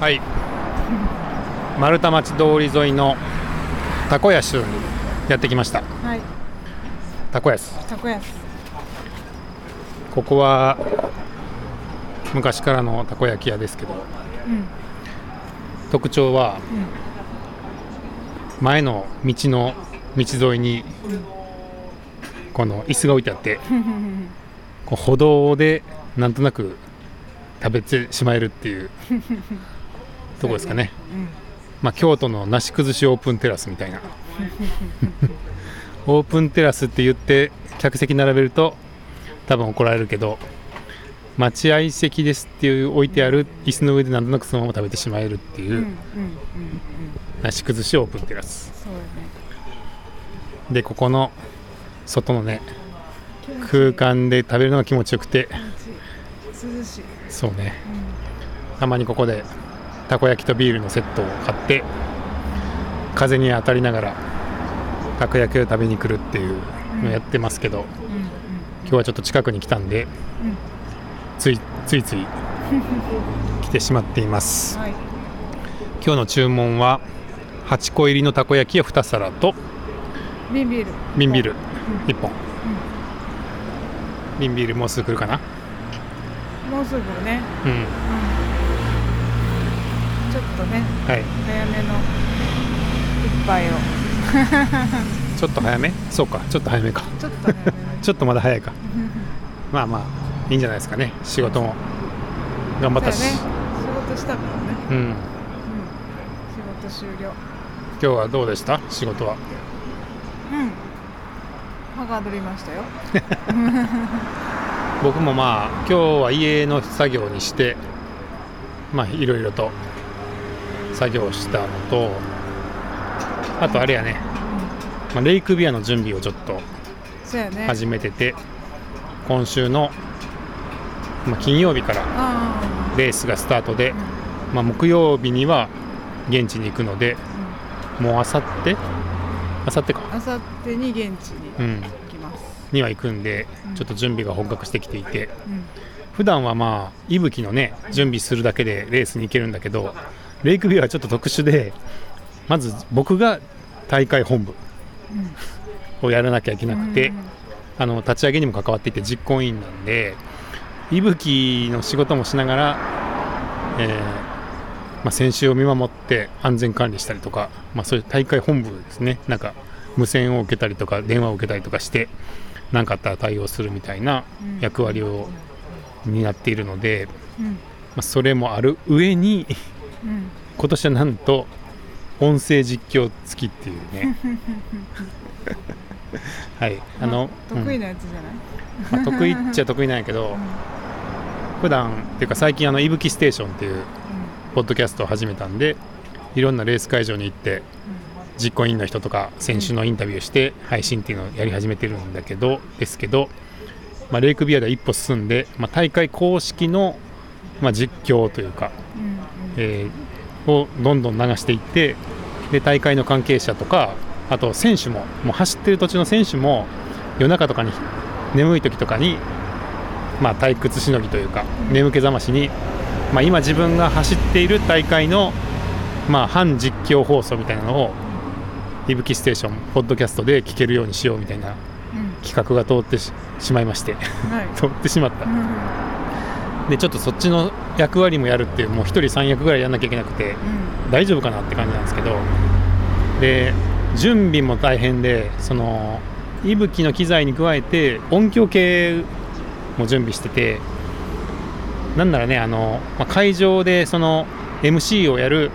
はい。丸太町通り沿いのたこ屋州にやってきました。はい。たこ屋す。たこやす。ここは昔からのたこ焼き屋ですけどうん。特徴は前の道の道沿いにこの椅子が置いてあって こう歩道でなんとなく食べてしまえるっていうとこですかね。うん。まあ、京都のなし崩しオープンテラスみたいな。オープンテラスって言って客席並べると多分怒られるけど待合席ですっていう置いてある椅子の上でなんとなくそのまま食べてしまえるっていう、なし崩しオープンテラス。ね。でここの外のね空間で食べるのが気持ちよくて。そうね。たまにここでたこ焼きとビールのセットを買って風に当たりながらたこ焼きを食べに来るっていうのをやってますけど、今日はちょっと近くに来たんで、うんついついつ い来てしまっています。はい。今日の注文は8個入りのたこ焼きを2皿と瓶ビール。瓶ビール。う1本、瓶ビールもうすぐ来るかな？もうすぐね。うんとねはい。早めの一杯を。ちょっと早め？そうかちょっと早めか。ちょっとちょっとまだ早いか。まあまあいいんじゃないですかね。仕事も。頑張ったし、ね。仕事したからね。うん。うん。仕事終了。今日はどうでした？仕事は。うん。はがどりましたよ。僕もまあ今日は家の作業にしてまあいろいろと作業したのとあとあれやね、まあ、レイクビアの準備をちょっと始めてて今週の、まあ、金曜日からあレースがスタートであ、まあ、木曜日には現地に行くのでもうあさって？あさってか。あさってに現地にうん。行きます、には行くんでうん。ちょっと準備が本格してきていて。うん。普段はまあ息吹のね準備するだけでレースに行けるんだけどレイクビューはちょっと特殊でまず僕が大会本部をやらなきゃいけなくて、あの立ち上げにも関わっていて実行委員なんで息吹の仕事もしながら、えーまあ、選手を見守って安全管理したりとか、まあ、そういう大会本部ですね。なんか無線を受けたりとか電話を受けたりとかして何かあったら対応するみたいなうん。役割を担っているので、うん。まあ、それもある上にうん今年はなんと音声実況付きっていうね。はいあの、ま得意うんなやつじゃない、まあ得意っちゃ得意なんやけど 普段っていうか最近あの「いぶきステーション」っていうポッドキャストを始めたんでいろんなレース会場に行って実行委員の人とか選手のインタビューして配信っていうのをやり始めてるんだけどですけど、まあ、レイクビアでは一歩進んで、まあ、大会公式の、まあ、実況というか、うんうんえーをどんどん流していってで大会の関係者とかあと選手ももう走ってる途中の選手も夜中とかに眠い時とかに、まあ、退屈しのぎというかうん眠気覚ましに、まあ、今自分が走っている大会の、まあ、半実況放送みたいなのを「いぶきステーション」ポッドキャストで聞けるようにしようみたいなうん企画が通ってししまいまして。はい。通ってしまった。うんでちょっとそっちの役割もやるっていうもう1人3役ぐらいやんなきゃいけなくて大丈夫かなって感じなんですけどで準備も大変でその息吹の機材に加えて音響系も準備しててなんならねあの、まあ会場でその MC をやる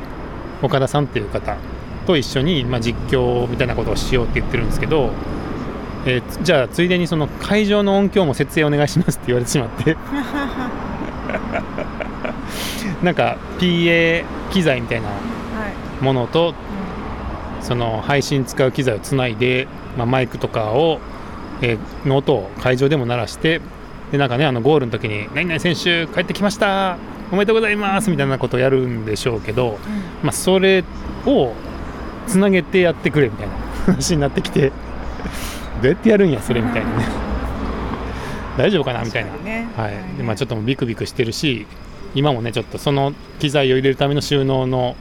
岡田さんっていう方と一緒に、まあ、実況みたいなことをしようって言ってるんですけど、えーつじゃあついでにその会場の音響も設営お願いしますって言われてしまって なんか PA 機材みたいなはい。ものとうその配信使う機材をつないで、まあ、マイクとかを、えーの音を会場でも鳴らしてでなんかねあのゴールの時に「何々選手帰ってきました。おめでとうございます」みたいなことをやるんでしょうけど、んうん。まあ、それをつなげてやってくれみたいな 話になってきてどうやってやるんやそれみたいなね。大丈夫かなみたいな。確かにね。はい。でまあ、ちょっともうビクビクしてるし今もねちょっとその機材を入れるための収納の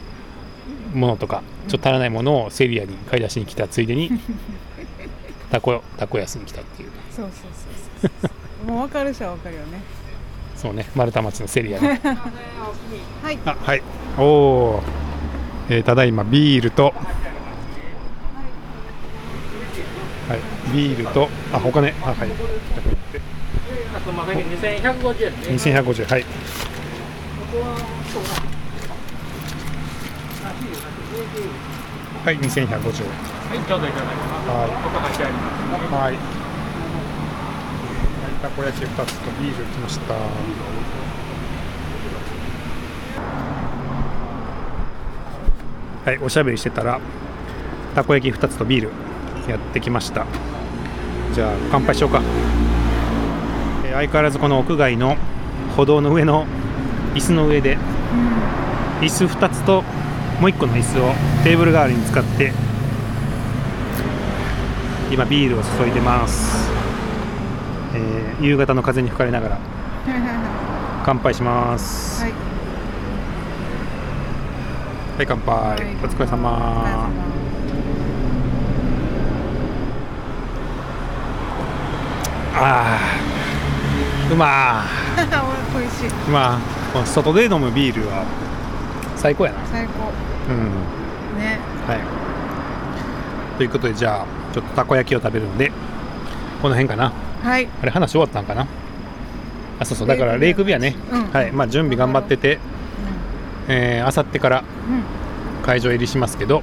ものとかちょっと足らないものをセリアに買い出しに来たついでに タコタコ安に来たっていう。そうそうそうそう。もう分かる人は分かるよね。そうね丸太町のセリアにはい。あはい。おお、えーただいまビールとはい。ビールとあお金。あはい。2150円で2150はいはい2150円はい、ちょうどい。ただきます。はい。ここ入ってあります。はい。たこ焼き2つとビール来ました。はい、おしゃべりしてたら、たこ焼き2つとビールやってきました。じゃあ、乾杯しようか。えー相変わらずこの屋外の歩道の上の椅子の上で、椅子2つともう1個の椅子をテーブル代わりに使って今ビールを注いでます、えー夕方の風に吹かれながら乾杯します。はい。はい乾杯、はい。お疲れ様。あーうまおい しい。ー。うまーこの外で飲むビールは最高やな。最高。うん。ね。はい。ということでじゃあちょっとたこ焼きを食べるんでこの辺かな。はい。あれ話終わったんかな。あそうそう。だからレイクビアね、うん。はい。まあ準備頑張っててえー、あさってからうん。会場入りしますけど、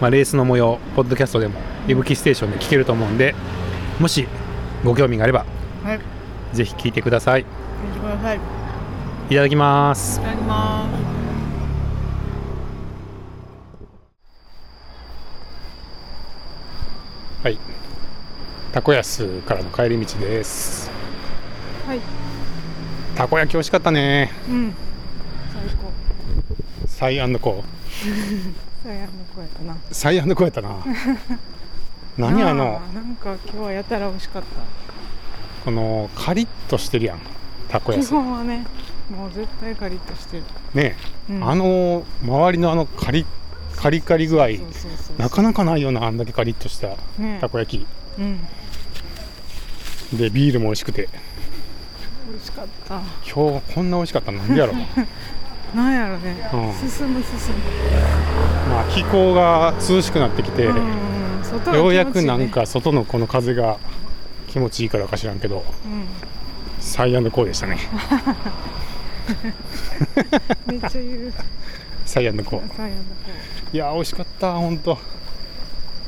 まあ、レースの模様ポッドキャストでも「いぶきステーション」で聞けると思うんでもしご興味があればはい。ぜひ聞いてください。見てくださいいいただきます。ただきますはい。たこ安からの帰り道です。はい。たこ焼き美味しかったね。うん。最高。サイコ最悪の子やったな。ー サイコーやったな。何あの？あなんか今日はやたら美味しかった。このカリッとしてるやん。たこ基安本はねもう絶対カリッとしてる、ね、うん。あの周りのあのカリカリカリ具合なかなかないようなあんだけカリッとしたねたこ焼き。うん。でビールも美味しくて。美味しかった。今日こんな美味しかったの？なんでやろ なんやろね、うん。進む進まあ気候が涼しくなってきて、む、うん、外は気持ちいいね。ようやくなんか外のこの風が気持ちいいからか知らんけどうん。サイアンドコーでしたね めっちゃ言う。サイアンドコー最悪のいやー美味しかった本当。子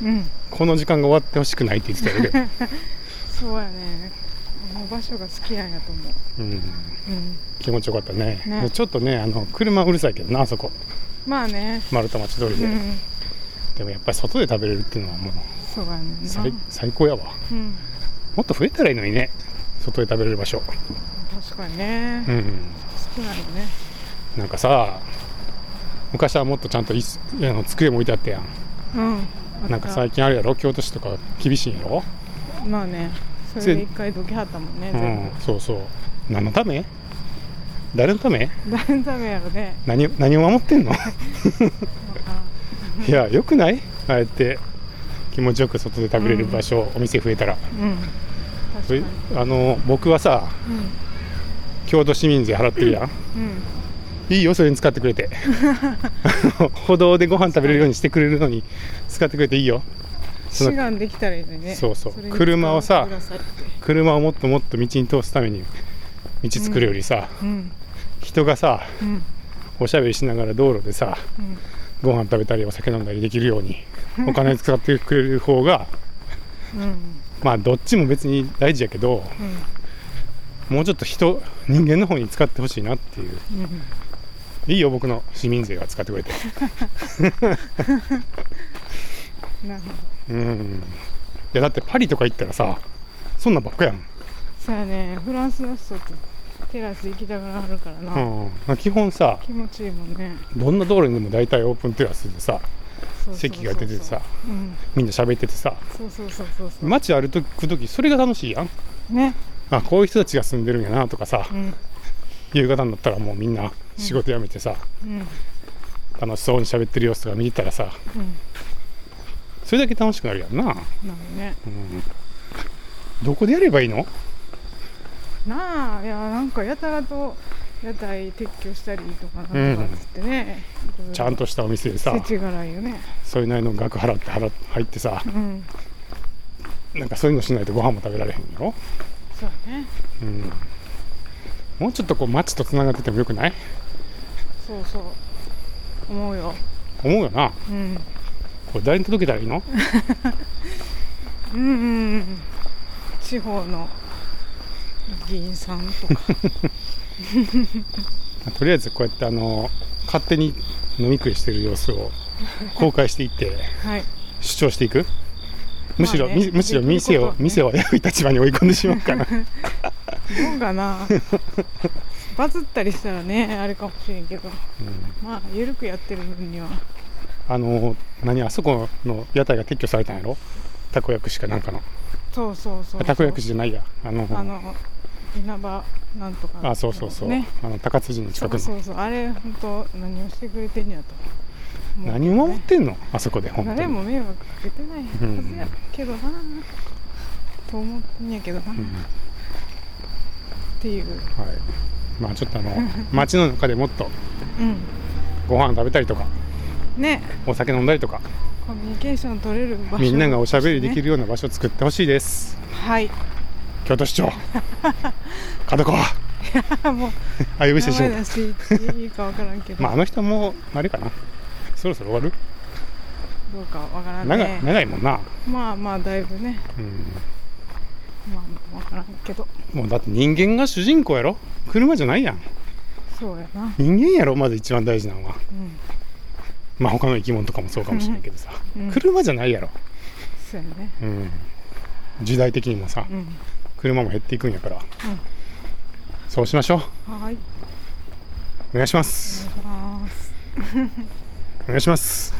うん。この時間が終わってほしくないって言ってたよね、そうやね。あの場所が好きなんやと思う。うん、うん。気持ちよかったね。ね。ちょっとねあの車うるさいけどなあそこ。まあね。丸太町通りで、うん。でもやっぱり外で食べれるっていうのはもうそうやね最最高やわ。うん。もっと増えたらいいのにね。外で食べれる場所。確かにね、うん少ないよね。なんかさ昔はもっとちゃんと椅子あの机も置いてあったやん。うんなんか最近あるやろ？京都市とか厳しいんやろ？まあねそれで一回どきはったもんねう全んそうそう。何のため？誰のため？部誰のためやろね。何を何を守ってんの？いやよくない？ああやって気持ちよく外で食べれる場所、お店増えたら。うん。あの僕はさうん京都市民税払ってるやん。うん。いいよそれに使ってくれて。歩道でご飯食べれるようにしてくれるのに使ってくれていいよ。志願できたらいいのにね。そうそう。車をさ車をもっともっと道に通すために道作るよりさ、うん。人がさうん。おしゃべりしながら道路でさうん。ご飯食べたりお酒飲んだりできるようにお金使ってくれる方がうん。まあどっちも別に大事やけどうんもうちょっと人人間の方に使ってほしいなっていう。うんいいよ僕の。市民税が使ってくれて。なるほど。うん。いやだってパリとか行ったらさそんなんばっかやん、そうやね。フランスの人ってテラス行きたがらはるからな、うん。まあ、基本さ気持ちいいもんね。どんな道路にでも大体オープンテラスでさ席が出ててさうん。みんな喋っててさそうそうそうそうそう。街歩く時それが楽しいやん。ねあこういう人たちが住んでるんやなとかさうん。夕方になったらもうみんな仕事辞めてさ、うん。楽しそうに喋ってる様子とか見てたらさうん。それだけ楽しくなるやんな、なるね。うん、どこでやればいいの？なあいやなんかやたらと屋台撤去したりとかなんとかっつってね、いろいろ。ちゃんとしたお店でさ世知辛いよね。それなりの額払って払っ入ってさうん。なんかそういうのしないとご飯も食べられへんやろ、そうね。うん、もうちょっとこう街とつながっててもよくない？そうそう。思うよ。思うよな。うん。これ誰に届けたらいいの？うん。うんうん地方の議員さんとか。とりあえずこうやってあの勝手に飲み食いしてる様子を公開していって はい。主張していく？むしろ、まあね。みむしろ店を、ね。店を悪い立場に追い込んでしまうかな。どうかな。バズったりしたらねあれかもしれんけど。まあ緩くやってる分には。あの何あそこの屋台が撤去されたんやろ？たこ焼くしかなんかの。そうそうそうたこ焼くしじゃないや。あのあの稲葉なんとかあそうそうそう、ね。あの高辻の近くの。そうそうそう。あれ本当何をしてくれてんやと何を守ってんの？あそこで本当に。誰も迷惑かけてないはずや。けどな、と思ってんやけどな、うんっていう。はい。まあちょっとあの 街の中でもっとうん。ご飯食べたりとかね。お酒飲んだりとかコミュニケーション取れる場所みんながおしゃべりできるるような場所を作ってほしいです。はい。京都市長角川 もう。あ呼び捨てしない名前出していいかわからんけど、まああの人もあれかなそろそろ終わる？どうかわからん長いね長いもんな、まあまあだいぶね。うん、まあわからんけど。もうだって人間が主人公やろ？車じゃないやん。そうやな。人間やろ？まず一番大事なのは。うん。まあ他の生き物とかもそうかもしれないけどさ、うん。車じゃないやろ、そうやね。うん、時代的にもさうん。車も減っていくんやから、そうしましょう。はい。お願いします。お願いしますお願いします。